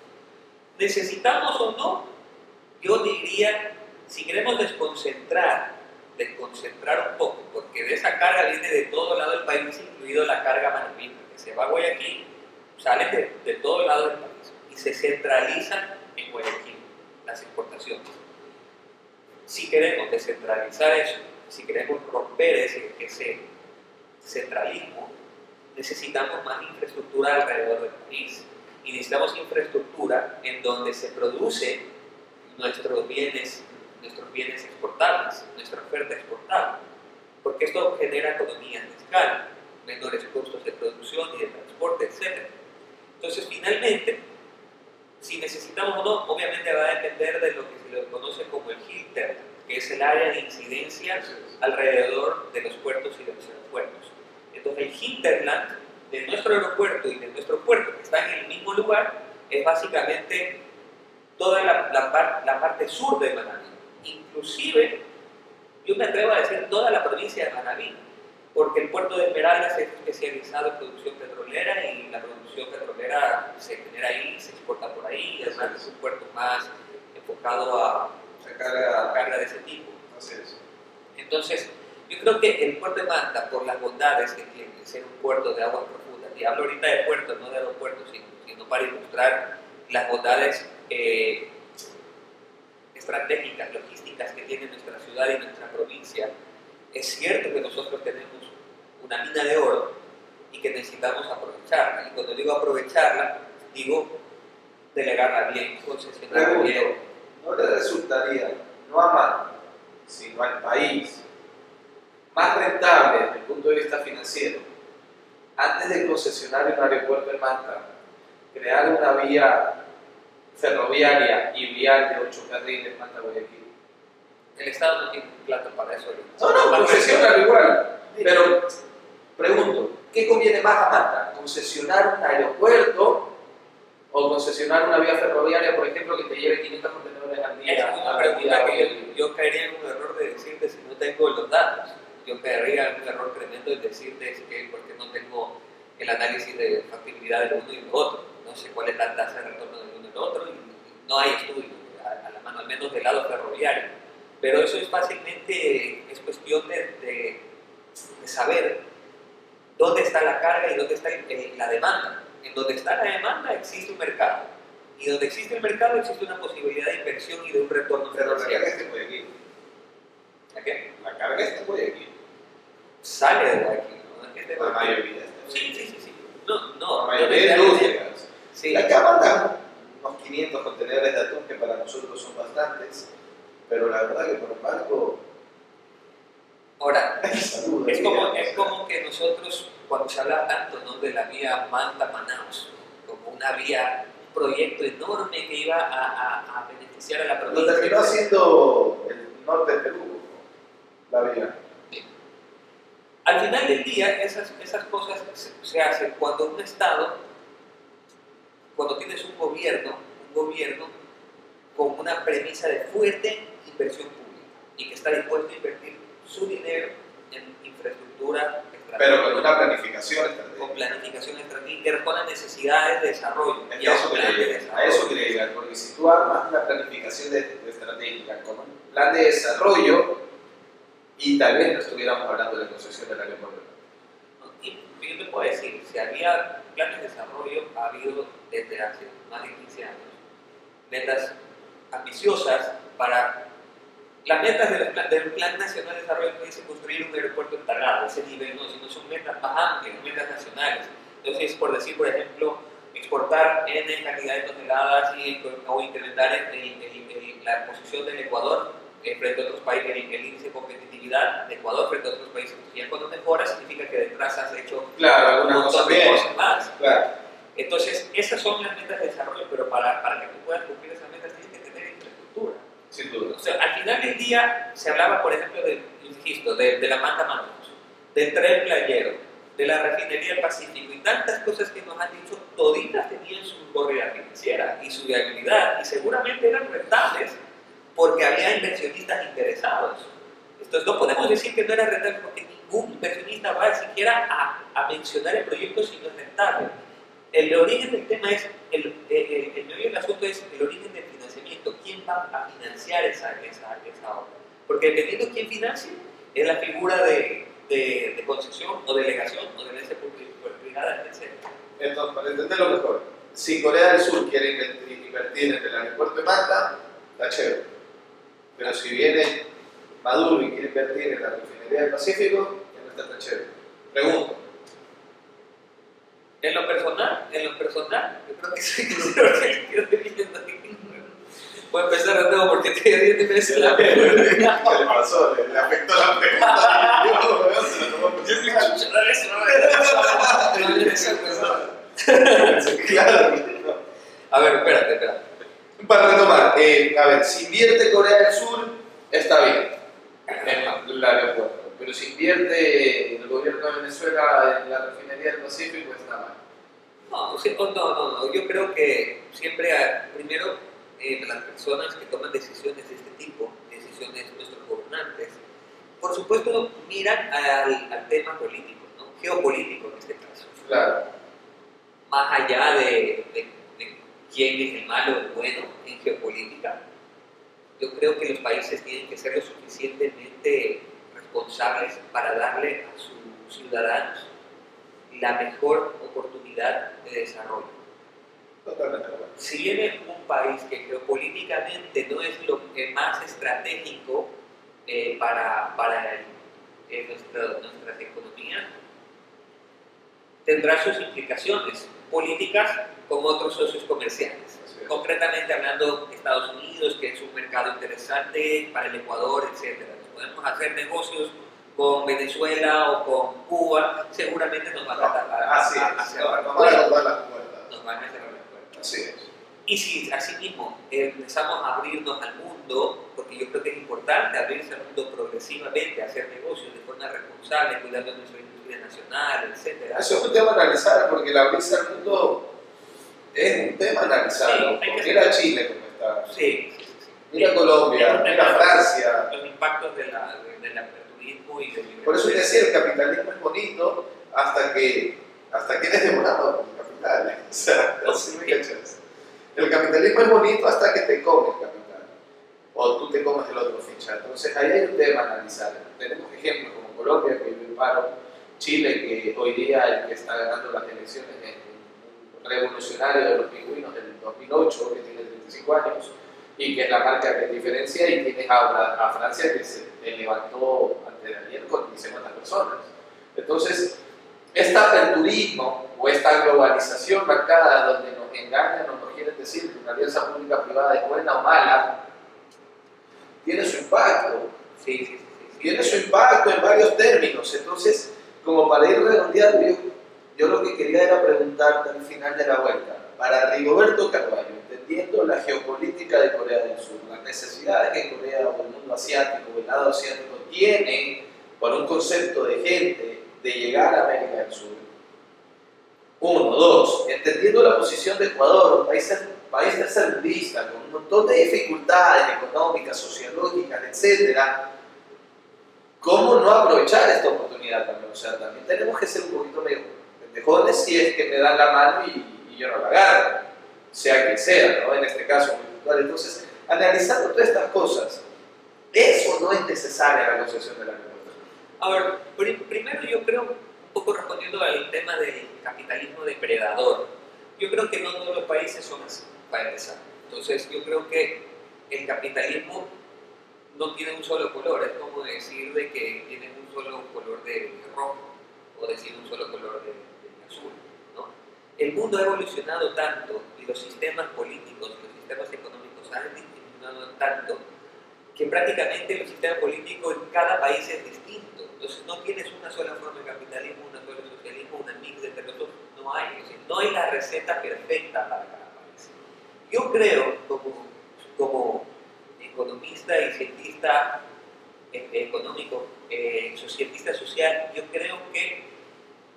¿Necesitamos o no? Yo diría, si queremos desconcentrar, desconcentrar un poco, porque de esa carga viene de todo lado del país, incluido la carga manabina, que se va a Guayaquil, sale de, de todo lado del país y se centralizan en Guayaquil las exportaciones. Si queremos descentralizar eso, si queremos romper ese, centralismo, necesitamos más infraestructura alrededor del país y necesitamos infraestructura en donde se produce nuestros bienes, nuestros bienes exportables, nuestra oferta exportable, porque esto genera economías de escala, menores costos de producción y de transporte, etc. Entonces, finalmente, si necesitamos o no, obviamente va a depender de lo que se le conoce como el hinterland, que es el área de incidencia alrededor de los puertos y de los aeropuertos. Entonces, el hinterland de nuestro aeropuerto y de nuestro puerto, que está en el mismo lugar, es básicamente toda la, la, par- la parte sur de Manabí. Inclusive, yo me atrevo a decir toda la provincia de Manabí, porque el puerto de Esmeraldas es especializado en producción petrolera y la producción petrolera se genera ahí, se exporta por ahí, y además es un puerto más enfocado a Se carga. carga de ese tipo. Es. Entonces, yo creo que el puerto de Manta, por las bondades que tiene, ser un puerto de aguas profundas, y hablo ahorita de puertos, no de aeropuertos, sino, sino para ilustrar las bondades eh, estratégicas, logísticas que tiene nuestra ciudad y nuestra provincia, es cierto que nosotros tenemos una mina de oro y que necesitamos aprovecharla. Y cuando digo aprovecharla, digo delegarla bien, concesionarla bien. ¿no le resultaría, no a Manta, sino al país, más rentable desde el punto de vista financiero, antes de concesionar un aeropuerto en Manta, crear una vía ferroviaria y vial de ocho carriles Manta-Guayaquil? El Estado no tiene plata para eso. No, no, concesionar igual. Pero pregunto, ¿qué conviene más a Manta? ¿Concesionar un aeropuerto O concesionar una vía ferroviaria, por ejemplo, que te lleve 500 contenedores al día. Esa es una pregunta que yo, yo caería en un error de decirte si no tengo los datos. Yo caería en un error tremendo de decirte que porque no tengo el análisis de factibilidad del uno y del otro. No sé cuál es la tasa de retorno del uno y del otro y no hay estudio a, la mano, al menos del lado ferroviario. Pero eso es fácilmente, es cuestión de, de, de saber dónde está la carga y dónde está la demanda. En donde está la demanda existe un mercado. Y donde existe el mercado existe una posibilidad de inversión y de un retorno Pero la carga está muy aquí. ¿A qué? La carga está muy aquí. Sale de aquí, ¿no? La mayoría Sí, sí, sí, sí. No, no. La mayoría de industrias. Sí. La acá mandan unos 500 contenedores de atún que para nosotros son bastantes, pero la verdad que por el barco Ahora, es como, es como que nosotros, cuando se habla tanto ¿no? de la vía Manta-Manaus, como una vía, un proyecto enorme que iba a, a, a beneficiar a la Lo provincia. terminó haciendo el norte de Perú, la vía. Al final del día, esas, esas cosas se, se hacen cuando un Estado, cuando tienes un gobierno, un gobierno con una premisa de fuerte inversión pública y que está dispuesto a invertir su dinero en infraestructura Pero con estratégica, una planificación con estratégica. planificación estratégica que responda a necesidades de desarrollo Es y que a eso plan de llegar, a desarrollo. eso quería llegar, porque si tú armas una planificación de, de estratégica con un plan de desarrollo, y tal vez no estuviéramos hablando de concesión del aeropuerto. Y yo te puedo decir, si había planes de desarrollo, ha habido desde hace más de 15 años metas ambiciosas para las metas del plan, del plan Nacional de Desarrollo dice construir un aeropuerto en Tarragona, ese nivel no, sino son metas más amplias, metas nacionales. Entonces, por decir, por ejemplo, exportar N cantidad de toneladas y, o incrementar el- el- el- la posición del Ecuador eh, frente a otros países, el, el índice de competitividad de Ecuador frente a otros países. Y cuando mejora significa que detrás has hecho Claro, un montón de cosas más. Claro. Entonces, esas son las metas de desarrollo, pero para, para que tú puedas cumplir esas metas tienes que tener infraestructura. Sin duda. O sea, al final del día se hablaba, por ejemplo, de, insisto, de, de la manta Manaus, del tren playero, de la refinería del Pacífico y tantas cosas que nos han dicho, toditas tenían su correa financiera y su viabilidad y seguramente eran rentables porque había inversionistas interesados. Entonces no podemos decir que no era rentable porque ningún inversionista va siquiera a, a mencionar el proyecto si no es rentable. El origen del tema es, el, el, el, el meollo del asunto es el origen del financiamiento. ¿Quién va a financiar esa, esa, esa obra? Porque dependiendo de quién financie, es la figura de, de, de concesión o delegación o de herencia privada, etc. Entonces, para entenderlo mejor, si Corea del Sur quiere invertir, en el aeropuerto de Manta, está chévere. Pero si viene Maduro y quiere invertir en la refinería del Pacífico, ya no está tan chévere. Pregunto. En lo personal, en lo personal, yo creo que sí, creo que quiero viviendo ahí. Voy a empezar de nuevo porque te di de veces la ¿Qué le pasó? ¿Le, afectó la pregunta? Claro. A ver, espérate, espérate. Para retomar, eh, a ver, si invierte Corea del Sur, está bien en el aeropuerto. Pero si invierte el gobierno de Venezuela en la refinería del Pacífico, está mal. No, oh, no, no, no, yo creo que siempre, ah, primero, eh, las personas que toman decisiones de este tipo, decisiones nuestros gobernantes, por supuesto miran al, al tema político, ¿no? geopolítico en este caso. Claro. Más allá de, de- de quién es el malo o el bueno en geopolítica, yo creo que los países tienen que ser lo suficientemente responsables para darle a sus ciudadanos la mejor oportunidad de desarrollo. Totalmente. Si viene un país que geopolíticamente no es lo que más estratégico eh, para, para el- eh, nuestra- nuestras economías, tendrá sus implicaciones políticas con otros socios comerciales. Concretamente hablando Estados Unidos, que es un mercado interesante para el Ecuador, etc. Podemos hacer negocios con Venezuela o con Cuba, seguramente nos van a, a, a- a cerrar No, a puertas. Nos van a cerrar. Así es. Y si asimismo empezamos a abrirnos al mundo, porque yo creo que es importante abrirse al mundo progresivamente, hacer negocios de forma responsable, cuidando nuestra industria nacional, etc. Eso es un tema a analizar porque la brisa del mundo Es un tema analizado. Sí, mira Chile como está. Sí, sí, sí. Mira Colombia, mira Francia. Los impactos de la, de, del aperturismo y del Por eso te decía, el capitalismo es bonito hasta que, hasta que eres devorado el. O sea, así me cachas. El capitalismo es bonito hasta que te come el capital. O tú te comes el otro ficha. Entonces ahí hay un tema a analizar. Tenemos ejemplos como Colombia, que vive en paro, Chile, que hoy día el que está ganando las elecciones es un revolucionario de los pingüinos del 2008, que tiene 35 años, y que es la marca que diferencia, y tienes a, a Francia que se levantó antes de ayer con 50 personas. Entonces, este aperturismo o esta globalización marcada donde nos engañan o nos quieren decir que una alianza pública-privada es buena o mala, tiene su impacto. Sí, sí, sí. Tiene su impacto en varios términos. Entonces, como para ir redondeando, yo, yo lo que quería era preguntarte al final de la vuelta, para Rigoberto Carvalho, entendiendo la geopolítica de Corea del Sur, las necesidades que Corea o el mundo asiático o el lado asiático tiene por un concepto de gente de llegar a América del Sur. Uno, dos, entendiendo la posición de Ecuador, un país, país tercermundista, con un montón de dificultades económicas, sociológicas, etcétera, ¿cómo no aprovechar esta oportunidad también? O sea, también tenemos que ser un poquito medio pendejones si es que me dan la mano y, yo no la agarro, sea quien sea, ¿no? En este caso muy puntual. Entonces, analizando todas estas cosas, eso no es necesaria la concesión de la. A ver, pri- primero yo creo, un poco respondiendo al tema del capitalismo depredador, yo creo que no todos los países son así, para empezar. Entonces, yo creo que el capitalismo no tiene un solo color, es como decir de que tiene un solo color de rojo o decir un solo color de, azul. El mundo ha evolucionado tanto y los sistemas políticos, los sistemas económicos han evolucionado tanto que prácticamente el sistema político en cada país es distinto. Entonces no tienes una sola forma de capitalismo, una sola socialismo, una mix de los dos. No hay. No hay la receta perfecta para cada país. Yo creo, como, economista y cientista eh, económico, eh, social, yo creo que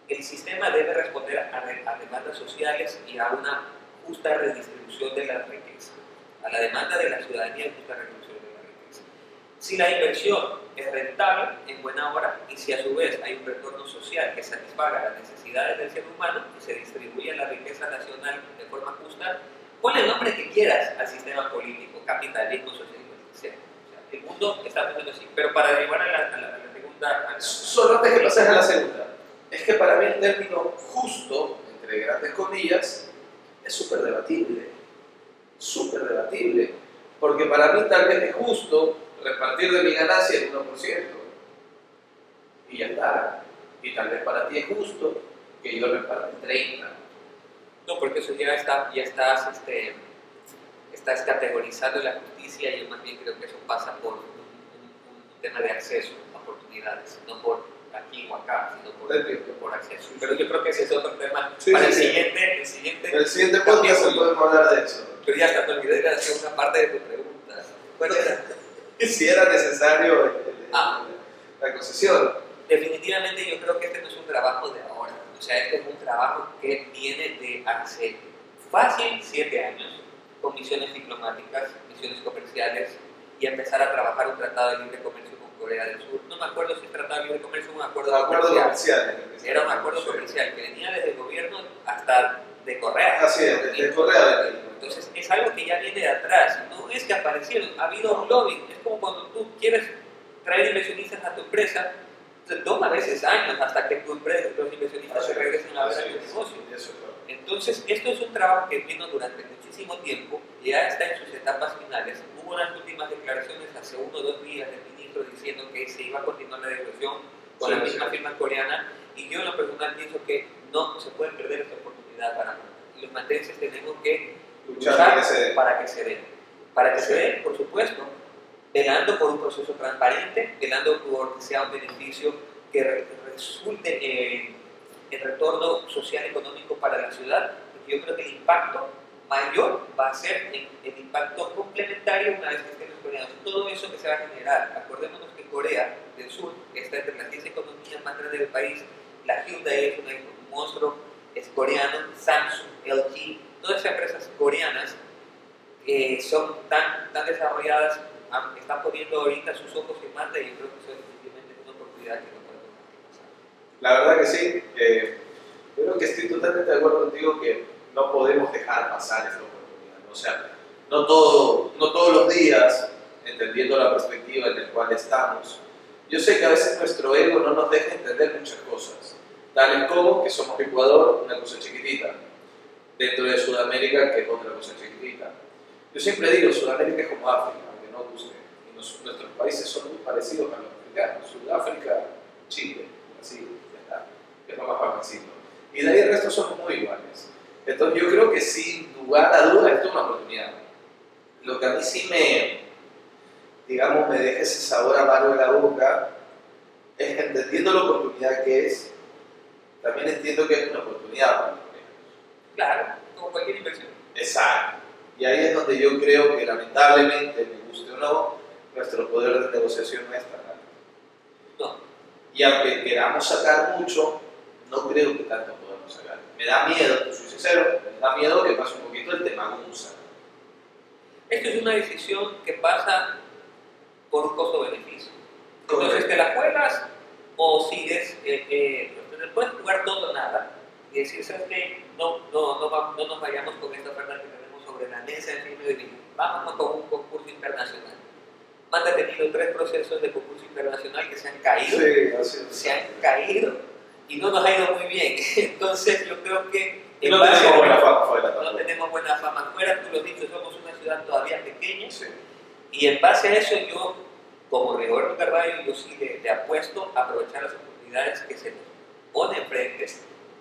el sistema debe responder a, demandas sociales y a una justa redistribución de la riqueza, a la demanda de la ciudadanía justa redistribución de. Si la inversión es rentable, en buena hora, y si a su vez hay un retorno social que satisfaga las necesidades del ser humano y se distribuye la riqueza nacional de forma justa, ponle el nombre que quieras al sistema político, capitalismo, socialismo, etc. O sea, el mundo está funcionando así. Pero para arribar a la, a la, a la segunda... a la- Solo antes que pases a la segunda, es que para mí el término justo, entre grandes comillas, es súper debatible. Súper debatible. Porque para mí tal vez es justo repartir de mi ganancia el 1%. Y ya está. Y tal vez para ti es justo que yo reparte el 30%. No, porque eso ya, está, ya estás, este, estás categorizando la justicia y yo más bien creo que eso pasa por un, un- un tema de acceso a oportunidades, no por aquí o acá, sino por, Entiendo. por acceso. Pero yo creo que ese es otro tema Sí, para sí, el sí. siguiente, el siguiente. En el siguiente podcast podemos hablar de eso. Pero ya hasta me olvidé de hacer una parte de tu pregunta. ¿Cuál era? Si era necesario el- el- Ah. la concesión. Definitivamente yo creo que este no es un trabajo de ahora. O sea, este es un trabajo que viene de hace fácil siete años, con misiones diplomáticas, misiones comerciales, y empezar a trabajar un tratado de libre comercio con Corea del Sur. No me acuerdo si es tratado de libre comercio o un acuerdo, Acuerdo comercial. comercial. Era un acuerdo comercial que venía desde el gobierno hasta de Correa. Así es, desde el Correa Entonces es algo que ya viene de atrás, no es que aparecieron, ha habido un lobby, es como cuando tú quieres traer inversionistas a tu empresa, te toma a veces años hasta que tu empresa, los inversionistas se regresen a ver tu negocio. Eso, claro. Entonces esto es un trabajo que vino durante muchísimo tiempo, ya está en sus etapas finales, hubo unas últimas declaraciones hace uno o dos días del ministro diciendo que se iba a continuar la negociación con Sí, la sí. misma firma coreana y yo en lo personal pienso que no se puede perder esta oportunidad para y los mantenses tenemos que Luchar para que se dé. para que se den. Para que se den, por supuesto, velando por un proceso transparente, velando por que sea un beneficio que re- resulte en, en retorno social económico para la ciudad. Porque yo creo que el impacto mayor va a ser en el impacto complementario una vez que estén los coreanos. Todo eso que se va a generar. Acordémonos que Corea del Sur está entre las 10 economías más grandes del país. La Hyundai es un monstruo, es coreano, Samsung, LG, todas esas empresas coreanas que eh, son tan, tan desarrolladas, están poniendo ahorita sus ojos en Marte y yo creo que eso es simplemente una oportunidad que no podemos pasar. La verdad que sí, eh, yo creo que estoy totalmente de acuerdo contigo que no podemos dejar pasar esta oportunidad. O sea, no, todo, no todos los días, entendiendo la perspectiva en la cual estamos, yo sé que a veces nuestro ego no nos deja entender muchas cosas tales como que somos Ecuador, una cosa chiquitita, dentro de Sudamérica, que es otra cosa chiquitita. Yo siempre digo, Sudamérica es como África, aunque no guste, nuestros países son muy parecidos a los africanos, Sudáfrica, Chile, así, ya está, es lo más fácil. Y de ahí el resto somos muy iguales. Entonces yo creo que sin lugar a dudas esto es una oportunidad. Lo que a mí sí me, digamos, me deja ese sabor amargo en la boca es entendiendo la oportunidad que es, también entiendo que es una oportunidad para los Claro, como cualquier inversión. Exacto. Y ahí es donde yo creo que lamentablemente, me guste o no, nuestro poder de negociación no es tan alto. No. Y aunque queramos sacar mucho, no creo que tanto podamos sacar. Me da miedo, soy sincero, me da miedo que pase un poquito el tema GUNSA. Esto es una decisión que pasa por un costo-beneficio. Entonces te la juegas o sigues, eh, eh, puedes jugar todo o nada y decir, ¿sabes qué? No, no, no, no, nos vayamos con esta oferta que tenemos sobre la mesa en fin de vida. Vámonos con un concurso internacional. Han detenido tres procesos de concurso internacional que se han caído. Sí, se han caído y no nos ha ido muy bien. Entonces yo creo que... no tenemos buena fama fuera. No tenemos buena fama fuera, tú lo has dicho, somos una ciudad todavía pequeña. Y en base a eso yo, como Rigoberto Carvalho, yo sí le, apuesto a aprovechar las oportunidades que se nos pone enfrente,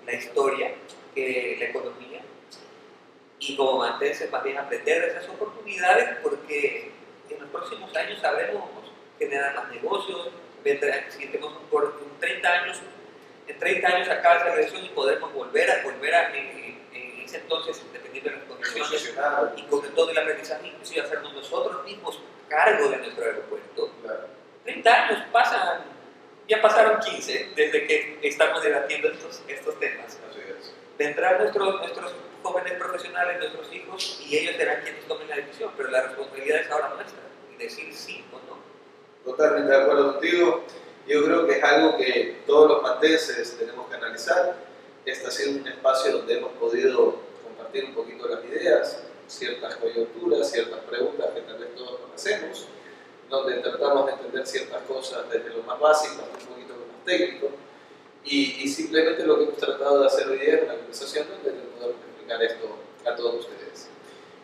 la historia, que la economía, y como mantenerse más bien aprender de esas oportunidades porque en los próximos años sabremos generar más negocios, si tenemos por 30 años en 30 años acaba esa elección y podemos volver a, volver a en, ese entonces, dependiendo de las condiciones y con todo el aprendizaje, inclusive hacernos nosotros mismos cargo de nuestro aeropuerto. 30 años pasan, ya pasaron 15 desde que estamos debatiendo estos, estos temas. Vendrán nuestros, nuestros jóvenes profesionales, nuestros hijos, y ellos serán quienes tomen la decisión, pero la responsabilidad es ahora nuestra, decir sí o no. Totalmente de acuerdo contigo. Yo creo que es algo que todos los manteses tenemos que analizar. Este ha sido un espacio donde hemos podido compartir un poquito las ideas, ciertas coyunturas, ciertas preguntas que tal vez todos nos hacemos, donde tratamos de entender ciertas cosas desde lo más básico hasta un poquito más técnico. Y, y, simplemente lo que hemos tratado de hacer hoy día es una conversación donde podemos explicar esto a todos ustedes.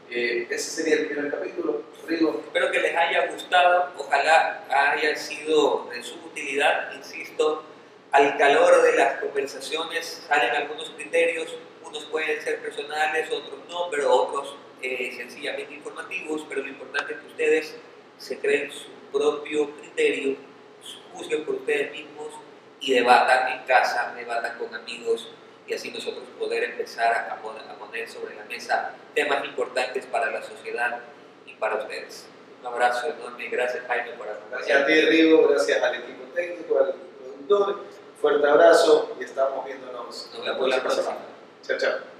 Eh, ese sería el primer capítulo. Espero que les haya gustado, ojalá haya sido de su utilidad, insisto, al calor de las conversaciones salen algunos criterios, unos pueden ser personales, otros no, pero otros eh, sencillamente informativos, pero lo importante es que ustedes se creen su propio criterio, juzguen por ustedes mismos y debatan en casa, debatan con amigos y así nosotros poder empezar a poner sobre la mesa temas importantes para la sociedad para ustedes. Un abrazo enorme y gracias Jaime por acompañarnos. Gracias a ti Rigo, gracias al equipo técnico, al productor. Fuerte abrazo y estamos viéndonos la próxima semana. Chao, chao.